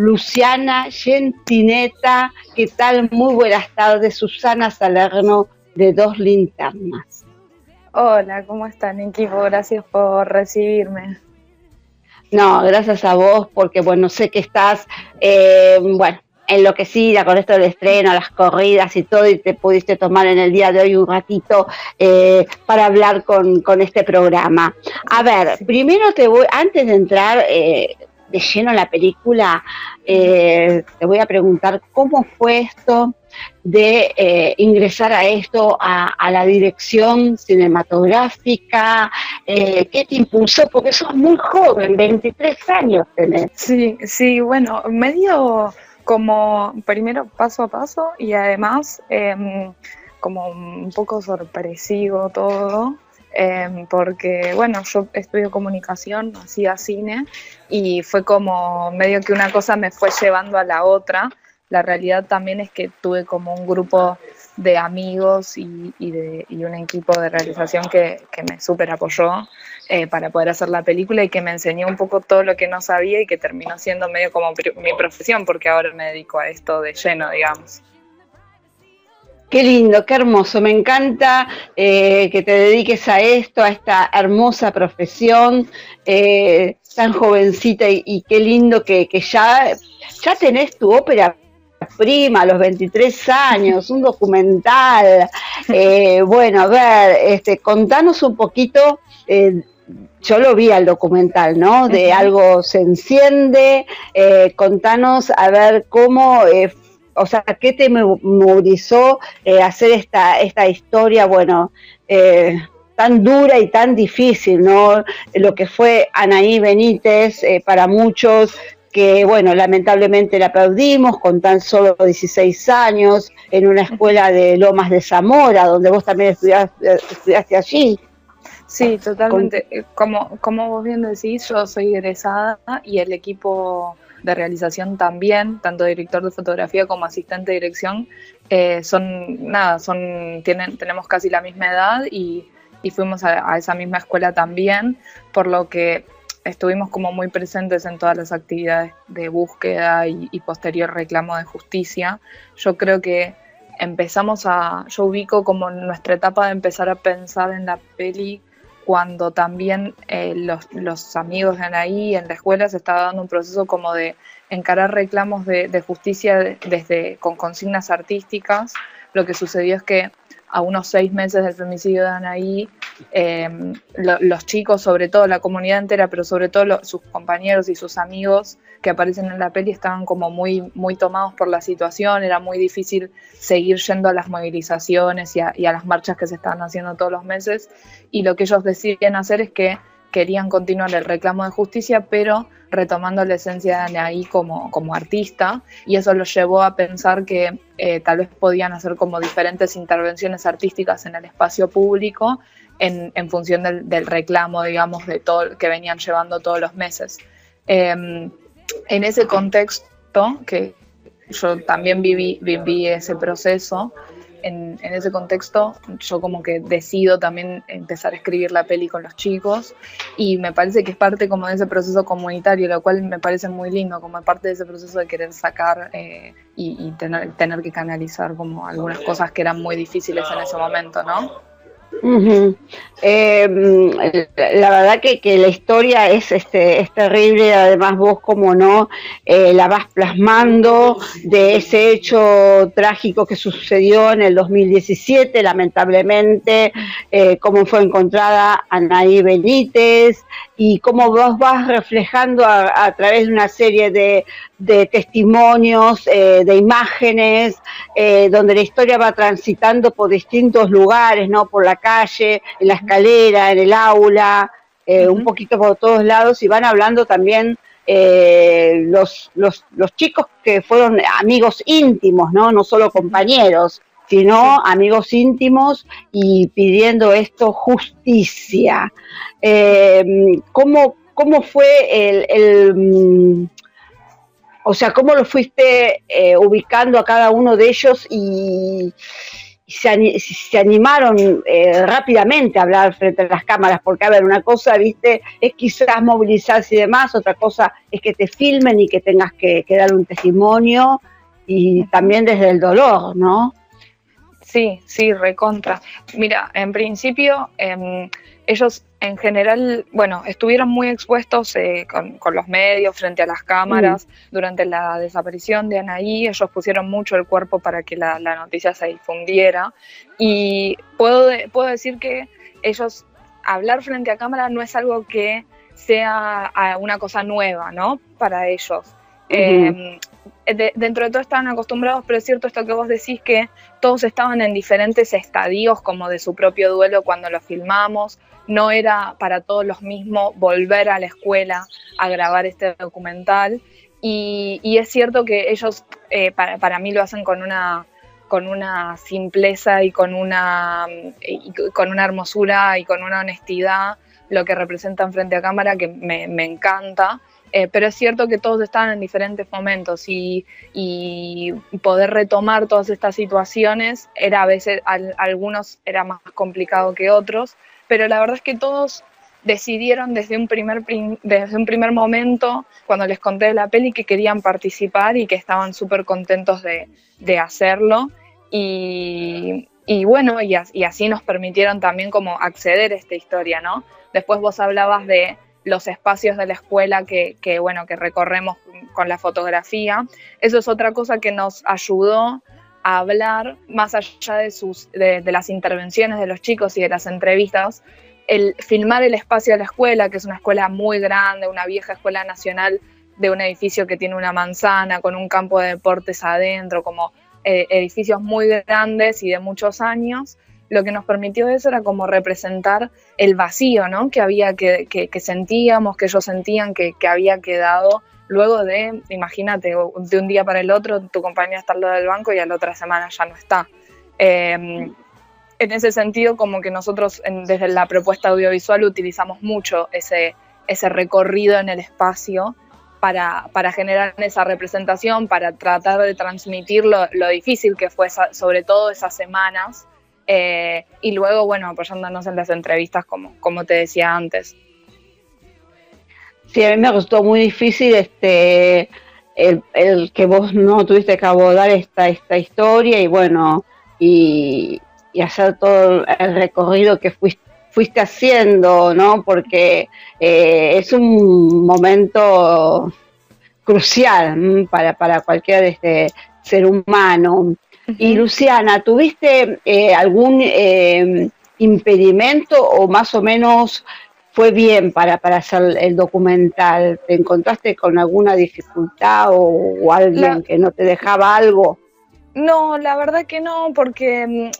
Luciana Gentineta. ¿Qué tal? Muy buenas tardes, Susana Salerno de Dos Linternas. Hola, ¿cómo están equipo? Gracias por recibirme. No, gracias a vos, porque bueno, sé que estás, eh, bueno, enloquecida con esto del estreno, las corridas y todo, y te pudiste tomar en el día de hoy un ratito eh, para hablar con, este programa. A ver, primero te voy, antes de entrar eh, de lleno en la película, te voy a preguntar cómo fue esto de eh, ingresar a esto, a, la dirección cinematográfica? Eh, ¿Qué te impulsó? Porque sos muy joven, 23 años tenés. Sí, sí, bueno, medio como primero paso a paso y además em, como un poco sorpresivo todo. Em, porque bueno, yo estudio comunicación, hacía cine y fue como medio que una cosa me fue llevando a la otra la realidad también es que tuve como un grupo de amigos y, de, un equipo de realización que, me súper apoyó eh, para poder hacer la película y que me enseñó un poco todo lo que no sabía y que terminó siendo medio como mi profesión porque ahora me dedico a esto de lleno, digamos. Qué lindo, qué hermoso. Me encanta eh, que te dediques a esto, a esta hermosa profesión, eh, tan jovencita y, qué lindo que, que, ya, ya tenés tu ópera prima a los 23 años, un documental. Eh, bueno, a ver, este, contanos un poquito, yo lo vi al documental, ¿no? De algo se enciende, eh, contanos a ver cómo, o sea, qué te movilizó hacer esta, esta historia, bueno, tan dura y tan difícil, ¿no? Lo que fue Anaí Benítez para muchos, que bueno, lamentablemente la perdimos con tan solo 16 años en una escuela de Lomas de Zamora, donde vos también estudiaste, estudiaste allí. Sí, totalmente. Eh, como, como vos bien decís, yo soy egresada y el equipo de realización también, tanto director de fotografía como asistente de dirección, eh, son, nada, son, tienen, tenemos casi la misma edad y, y fuimos a, a esa misma escuela también, por lo que estuvimos como muy presentes en todas las actividades de búsqueda y, posterior reclamo de justicia. Yo creo que empezamos a, yo ubico como nuestra etapa de empezar a pensar en la peli cuando también eh, los, amigos de Anaí en la escuela se estaba dando un proceso como de encarar reclamos de, de justicia desde con consignas artísticas. Lo que sucedió es que a unos seis meses del femicidio de Anaí, em, los chicos, sobre todo la comunidad entera, pero sobre todo sus compañeros y sus amigos que aparecen en la peli estaban como muy, muy tomados por la situación, era muy difícil seguir yendo a las movilizaciones y a, y a las marchas que se estaban haciendo todos los meses, y lo que ellos deciden hacer es que querían continuar el reclamo de justicia, pero retomando la esencia de Anaí como, como artista, y eso los llevó a pensar que eh, tal vez podían hacer como diferentes intervenciones artísticas en el espacio público en, función del, reclamo, digamos, de todo que venían llevando todos los meses. Em, en ese contexto, que yo también viví, viví ese proceso, en, ese contexto yo como que decido también empezar a escribir la peli con los chicos y me parece que es parte como de ese proceso comunitario, lo cual me parece muy lindo, como parte de ese proceso de querer sacar eh, y, tener, tener que canalizar como algunas cosas que eran muy difíciles en ese momento, ¿no? Em, la verdad que, la historia es, este, es terrible, además vos como no eh, la vas plasmando de ese hecho trágico que sucedió en el 2017, lamentablemente, eh, cómo fue encontrada Anaí Benítez y cómo vos vas reflejando a través de una serie de, de testimonios, eh, de imágenes, eh, donde la historia va transitando por distintos lugares, ¿no? Por la calle, en la escalera, en el aula, eh, un poquito por todos lados, y van hablando también los, los, los chicos que fueron amigos íntimos, ¿no? No solo compañeros, sino amigos íntimos y pidiendo esto justicia. ¿cómo, ¿Cómo fue el, mm, o sea, cómo lo fuiste eh, ubicando a cada uno de ellos y, se, animaron eh, rápidamente a hablar frente a las cámaras, porque a ver, una cosa, viste, es quizás movilizarse y demás, otra cosa es que te filmen y que tengas que, dar un testimonio y también desde el dolor, ¿no? Sí, sí, recontra. Mira, en principio em, ellos en general, bueno, estuvieron muy expuestos eh, con, los medios, frente a las cámaras, mm. durante la desaparición de Anaí, ellos pusieron mucho el cuerpo para que la, noticia se difundiera y puedo, puedo decir que ellos, hablar frente a cámara no es algo que sea una cosa nueva, ¿no? Para ellos. Eh, dentro de todo estaban acostumbrados, pero es cierto esto que vos decís que todos estaban en diferentes estadios como de su propio duelo cuando lo filmamos. No era para todos los mismos volver a la escuela a grabar este documental. Y, es cierto que ellos, eh, para, mí, lo hacen con una, con una simpleza y con una, con una hermosura y con una honestidad lo que representan frente a cámara que me, me encanta. Eh, pero es cierto que todos estaban en diferentes momentos y, poder retomar todas estas situaciones era a veces, algunos era más complicado que otros, pero la verdad es que todos decidieron desde un primer, desde un primer momento, cuando les conté de la peli, que querían participar y que estaban súper contentos de, hacerlo. Y, bueno, y, y así nos permitieron también como acceder a esta historia, ¿no? Después vos hablabas de los espacios de la escuela que, bueno, que recorremos con la fotografía. Eso es otra cosa que nos ayudó a hablar, más allá de, sus, de, las intervenciones de los chicos y de las entrevistas, el filmar el espacio de la escuela, que es una escuela muy grande, una vieja escuela nacional de un edificio que tiene una manzana con un campo de deportes adentro, como eh, edificios muy grandes y de muchos años, lo que nos permitió eso era como representar el vacío, ¿no? Que había que, que, sentíamos, que ellos sentían que, había quedado luego de, imagínate, de un día para el otro, tu compañía está al lado del banco y a la otra semana ya no está. Em, en ese sentido, como que nosotros desde la propuesta audiovisual utilizamos mucho ese, ese recorrido en el espacio para, para, generar esa representación, para tratar de transmitir lo, lo difícil que fue sobre todo esas semanas eh, y luego, bueno, apoyándonos en las entrevistas, como, como te decía antes. Sí, a mí me resultó muy difícil este el, que vos no tuviste que abordar esta, esta historia y bueno, y, hacer todo el recorrido que fuiste, haciendo, ¿no? Porque eh, es un momento crucial para, para cualquier este, ser humano. Y Luciana, ¿tuviste eh, algún eh, impedimento o más o menos fue bien para, para hacer el documental? ¿Te encontraste con alguna dificultad o, alguien que no te dejaba algo? No, la verdad que no, porque mm,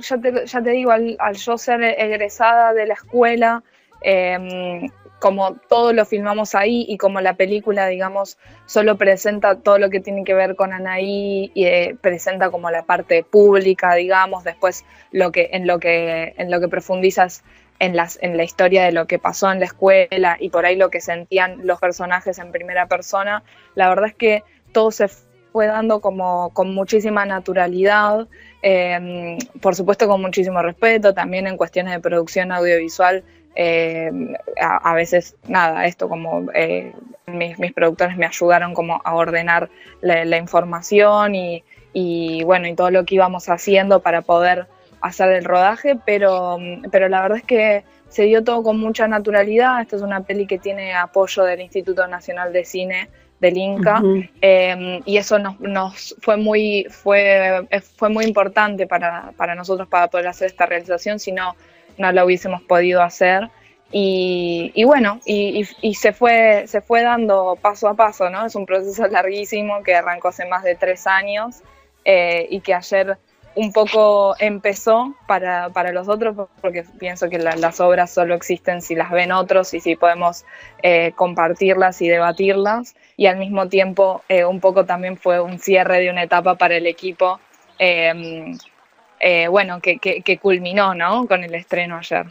ya, te, ya, te, digo, al, yo ser egresada de la escuela, eh, como todo lo filmamos ahí y como la película, digamos, solo presenta todo lo que tiene que ver con Anaí y eh, presenta como la parte pública, digamos, después lo que, en, lo que, en lo que profundizas en, las, en la historia de lo que pasó en la escuela y por ahí lo que sentían los personajes en primera persona, la verdad es que todo se fue dando como con muchísima naturalidad, em, por supuesto con muchísimo respeto, también en cuestiones de producción audiovisual eh, a, veces, nada, esto como eh, mis, productores me ayudaron como a ordenar la, información y, bueno, y todo lo que íbamos haciendo para poder hacer el rodaje, pero, pero la verdad es que se dio todo con mucha naturalidad. Esta es una peli que tiene apoyo del Instituto Nacional de Cine del Inca eh, y eso nos, nos, fue muy fue, fue muy importante para, para nosotros para poder hacer esta realización, sino no lo hubiésemos podido hacer. Y, bueno, y, se, fue, se fue dando paso a paso, ¿no? Es un proceso larguísimo que arrancó hace más de tres años eh, y que ayer un poco empezó para, los otros, porque pienso que las obras solo existen si las ven otros y si podemos eh, compartirlas y debatirlas. Y al mismo tiempo, eh, un poco también fue un cierre de una etapa para el equipo bueno, que, que, culminó, ¿no? Con el estreno ayer.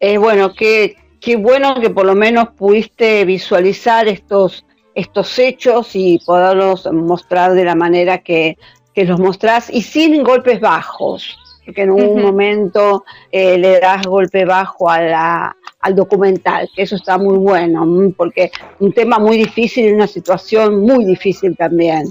Eh, bueno, qué, qué bueno que por lo menos pudiste visualizar estos, estos hechos y poderlos mostrar de la manera que, que los mostrás y sin golpes bajos, porque en un momento eh, le das golpe bajo a la, al documental, que eso está muy bueno, porque un tema muy difícil y una situación muy difícil también.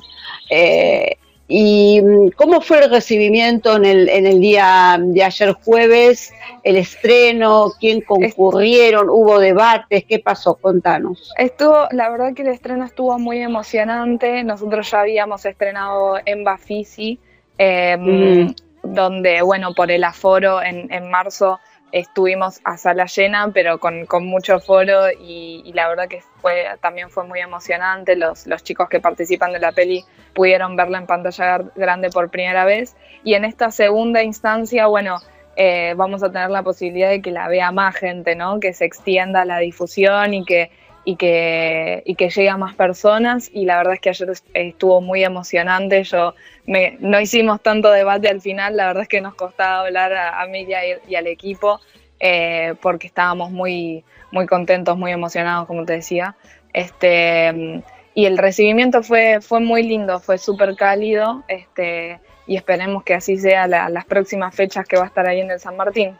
Eh, ¿Y mm, cómo fue el recibimiento en el, en el día de ayer jueves, el estreno, quién concurrieron, hubo debates, qué pasó? Contanos. Estuvo, la verdad que el estreno estuvo muy emocionante, nosotros ya habíamos estrenado en Bafisi, em, donde, bueno, por el aforo en, en marzo estuvimos a sala llena, pero con, mucho foro y, la verdad que fue, también fue muy emocionante. Los, los chicos que participan de la peli pudieron verla en pantalla grande por primera vez y en esta segunda instancia, bueno, eh, vamos a tener la posibilidad de que la vea más gente, ¿no? Que se extienda la difusión y que y que, y que llegue más personas. Y la verdad es que ayer estuvo muy emocionante. Yo me, no hicimos tanto debate al final, la verdad es que nos costaba hablar a, a Miriam y, al equipo eh, porque estábamos muy, muy contentos, muy emocionados, como te decía. Este, y el recibimiento fue, fue muy lindo, fue súper cálido. Este, y esperemos que así sea las próximas fechas que va a estar ahí en el San Martín.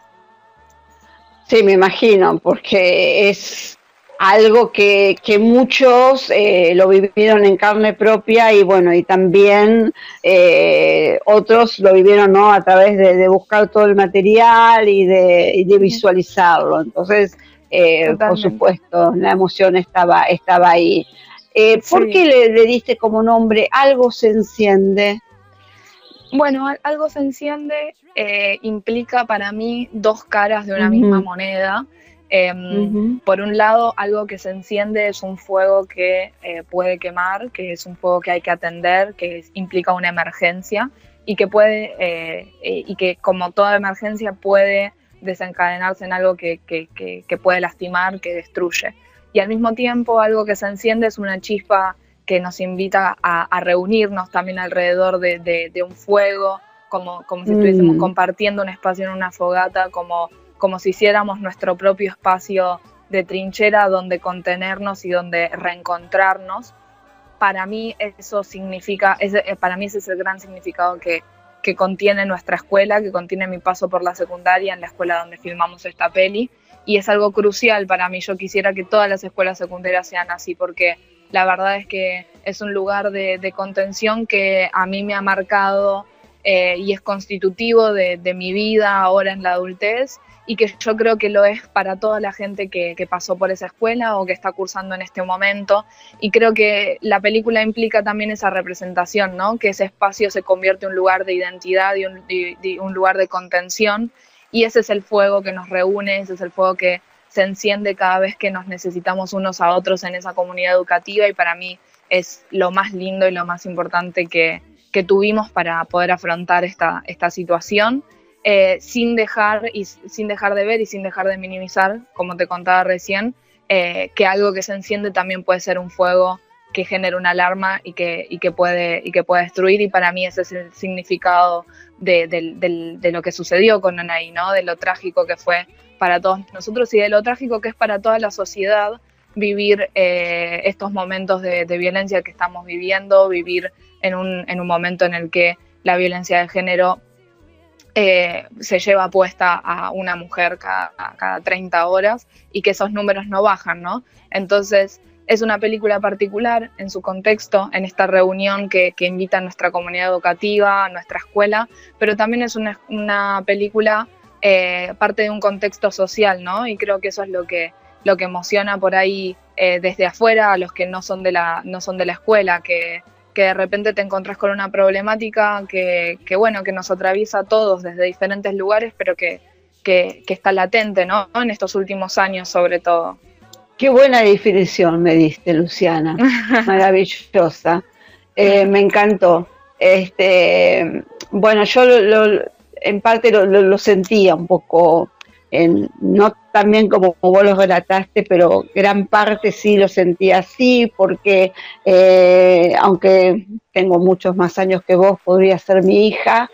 Sí, me imagino, porque es algo que, que muchos eh, lo vivieron en carne propia y bueno, y también eh, otros lo vivieron ¿no? a través de, buscar todo el material y de, de visualizarlo. Entonces, eh, por supuesto, la emoción estaba, estaba ahí. ¿Por qué le, diste como nombre Algo se enciende? Bueno, algo se enciende implica para mí dos caras de una misma moneda. Em, por un lado, algo que se enciende es un fuego que eh, puede quemar, que es un fuego que hay que atender, que implica una emergencia y que puede, eh, eh, y que como toda emergencia puede desencadenarse en algo que, puede lastimar, que destruye. Y al mismo tiempo, algo que se enciende es una chispa que nos invita a, reunirnos también alrededor de, un fuego, como, como si estuviésemos mm. compartiendo un espacio en una fogata, como como si hiciéramos nuestro propio espacio de trinchera donde contenernos y donde reencontrarnos. Para mí eso significa, eh, para mí ese es el gran significado que, que contiene nuestra escuela, que contiene mi paso por la secundaria en la escuela donde filmamos esta peli. Y es algo crucial para mí. Yo quisiera que todas las escuelas secundarias sean así, porque la verdad es que es un lugar de, contención que a mí me ha marcado eh, y es constitutivo de, de, mi vida ahora en la adultez y que yo creo que lo es para toda la gente que, pasó por esa escuela o que está cursando en este momento. Y creo que la película implica también esa representación, ¿no? que ese espacio se convierte en un lugar de identidad y un, un lugar de contención. Y ese es el fuego que nos reúne, ese es el fuego que se enciende cada vez que nos necesitamos unos a otros en esa comunidad educativa y para mí es lo más lindo y lo más importante que, que tuvimos para poder afrontar esta, esta situación eh, sin, dejar y, sin dejar de ver y sin dejar de minimizar, como te contaba recién, eh, que algo que se enciende también puede ser un fuego que genera una alarma y que, y que, puede, y que puede destruir. Y para mí ese es el significado de, de, lo que sucedió con Anaí, de lo trágico que fue para todos nosotros y de lo trágico que es para toda la sociedad vivir eh, estos momentos de, violencia que estamos viviendo, vivir en un, en un momento en el que la violencia de género eh, se lleva puesta a una mujer cada, cada 30 horas y que esos números no bajan, ¿no? Entonces, es una película particular en su contexto, en esta reunión que, invita a nuestra comunidad educativa, a nuestra escuela, pero también es una, película eh, parte de un contexto social, ¿no? Y creo que eso es lo que, lo que emociona por ahí eh, desde afuera a los que no son de la, no son de la escuela, que, que de repente te encontrás con una problemática que, bueno, que nos atraviesa a todos desde diferentes lugares, pero que, que, está latente, ¿no? En estos últimos años, sobre todo. Qué buena definición me diste, Luciana. Maravillosa. Eh, me encantó. Este, bueno, yo en parte lo, sentía un poco no tan bien como, vos lo relataste, pero gran parte sí lo sentí así, porque eh, aunque tengo muchos más años que vos, podría ser mi hija.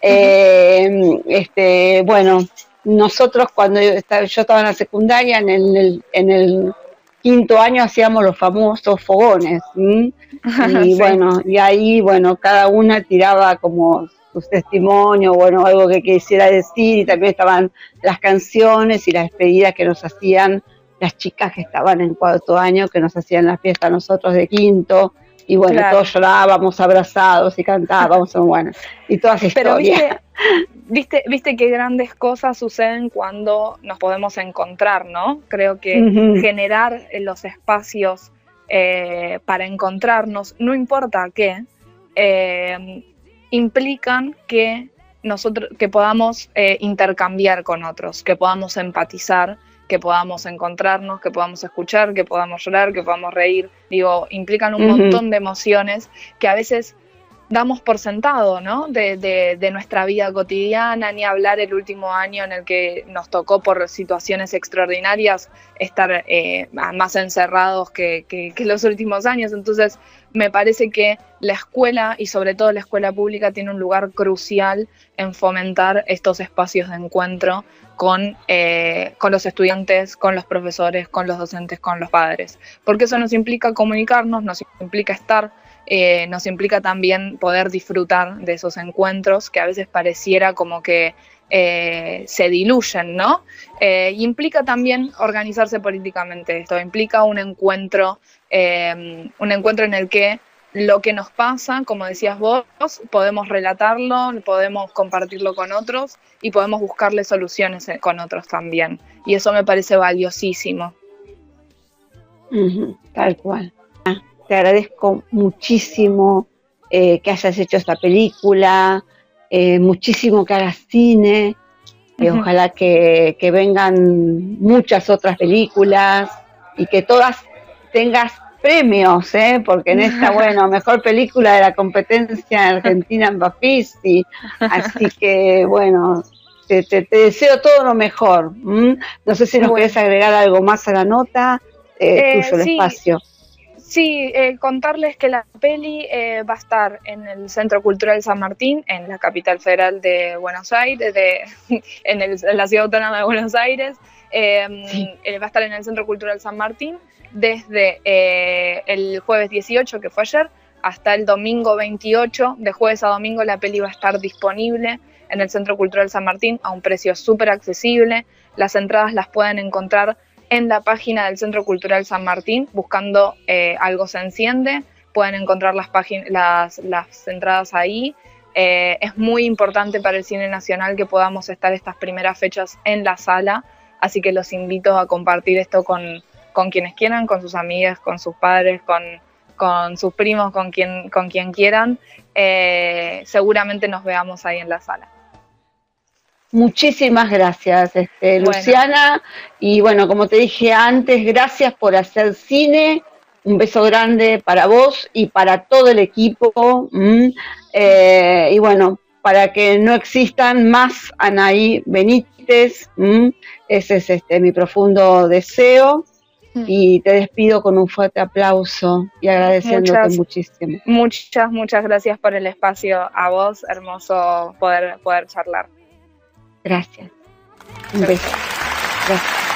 Eh, este, bueno, nosotros cuando yo estaba, en la secundaria, en el, en el quinto año hacíamos los famosos fogones. Y bueno, y ahí, bueno, cada una tiraba como su testimonio, bueno, algo que quisiera decir, y también estaban las canciones y las despedidas que nos hacían las chicas que estaban en cuarto año, que nos hacían la fiesta nosotros de quinto, y bueno, todos llorábamos abrazados y cantábamos, bueno, y todas historias. Pero viste, viste, qué grandes cosas suceden cuando nos podemos encontrar, ¿no? Creo que generar los espacios eh, para encontrarnos, no importa qué, eh, implican que nosotros que podamos eh, intercambiar con otros, que podamos empatizar que podamos encontrarnos, que podamos escuchar, que podamos llorar, que podamos reír. Digo, implican un montón de emociones que a veces damos por sentado, ¿no? De, de, nuestra vida cotidiana, ni hablar el último año en el que nos tocó por situaciones extraordinarias estar eh, más encerrados que, los últimos años. Entonces, me parece que la escuela y sobre todo la escuela pública tiene un lugar crucial en fomentar estos espacios de encuentro con, eh, con los estudiantes, con los profesores, con los docentes, con los padres. Porque eso nos implica comunicarnos, nos implica estar, eh, nos implica también poder disfrutar de esos encuentros que a veces pareciera como que eh, se diluyen, ¿no? implica también organizarse políticamente esto, implica un encuentro, un encuentro en el que lo que nos pasa, como decías vos, podemos relatarlo, podemos compartirlo con otros y podemos buscarle soluciones eh, con otros también. Y eso me parece valiosísimo. tal cual. Te agradezco muchísimo eh, que hayas hecho esta película, eh, muchísimo que hagas cine. Ojalá que, que vengan muchas otras películas y que todas tengas premios, ¿eh? porque en esta, bueno, mejor película de la competencia argentina en Bafisi, así que bueno, te, deseo todo lo mejor. No sé si nos querés agregar algo más a la nota, eh, tuyo el espacio. Sí, eh, contarles que la peli eh, va a estar en el Centro Cultural San Martín, en la capital federal de Buenos Aires, de, en, la ciudad autónoma de Buenos Aires. Va a estar en el Centro Cultural San Martín desde eh, el jueves 18, que fue ayer, hasta el domingo 28. De jueves a domingo la peli va a estar disponible en el Centro Cultural San Martín a un precio súper accesible. Las entradas las pueden encontrar en la página del Centro Cultural San Martín buscando eh, Algo se enciende. Pueden encontrar las, las, las entradas ahí. Eh, es muy importante para el cine nacional que podamos estar estas primeras fechas en la sala, así que los invito a compartir esto con, con quienes quieran, con sus amigas, con sus padres, con, sus primos, con quien, con quien quieran. Eh, seguramente nos veamos ahí en la sala. Muchísimas gracias, este, Luciana. Y bueno, como te dije antes, gracias por hacer cine. Un beso grande para vos y para todo el equipo. Eh, y bueno, para que no existan más Anaí Benítez. Ese es este, mi profundo deseo. Mm. y te despido con un fuerte aplauso y agradeciéndote muchísimo. Muchas, muchas gracias por el espacio a vos, hermoso poder, poder charlar. Gracias. Un beso. Gracias.